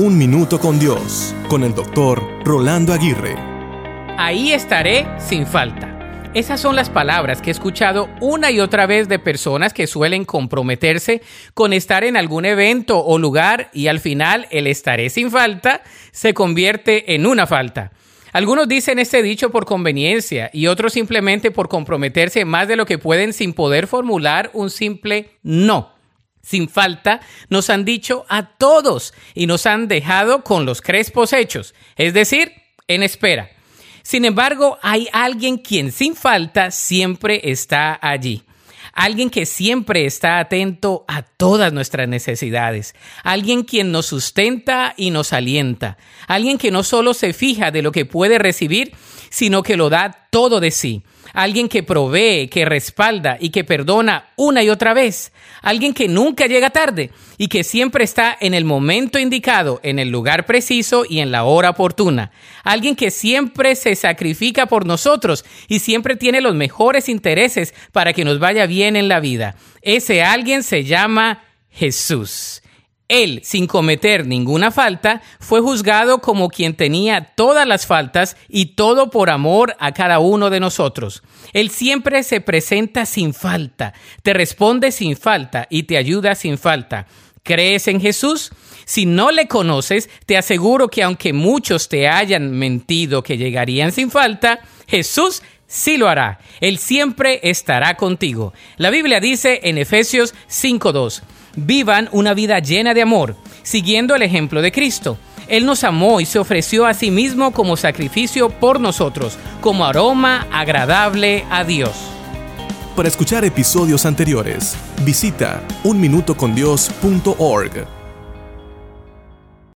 Un Minuto con Dios, con el doctor Rolando Aguirre. Ahí estaré sin falta. Esas son las palabras que he escuchado una y otra vez de personas que suelen comprometerse con estar en algún evento o lugar y al final el estaré sin falta se convierte en una falta. Algunos dicen este dicho por conveniencia y otros simplemente por comprometerse más de lo que pueden sin poder formular un simple no. Sin falta, nos han dicho a todos y nos han dejado con los crespos hechos, es decir, en espera. Sin embargo, hay alguien quien sin falta siempre está allí. Alguien que siempre está atento a todas nuestras necesidades. Alguien quien nos sustenta y nos alienta. Alguien que no solo se fija de lo que puede recibir, sino que lo da todo de sí alguien que provee, que respalda y que perdona una y otra vez, alguien que nunca llega tarde y que siempre está en el momento indicado, en el lugar preciso y en la hora oportuna, alguien que siempre se sacrifica por nosotros y siempre tiene los mejores intereses para que nos vaya bien en la vida. Ese alguien se llama Jesús. Él, sin cometer ninguna falta, fue juzgado como quien tenía todas las faltas y todo por amor a cada uno de nosotros. Él siempre se presenta sin falta, te responde sin falta y te ayuda sin falta. ¿Crees en Jesús? Si no le conoces, te aseguro que aunque muchos te hayan mentido que llegarían sin falta, Jesús sí lo hará. Él siempre estará contigo. La Biblia dice en Efesios 5.2 vivan una vida llena de amor, siguiendo el ejemplo de Cristo. Él nos amó y se ofreció a sí mismo como sacrificio por nosotros, como aroma agradable a Dios. Para escuchar episodios anteriores, visita unminutocondios.org.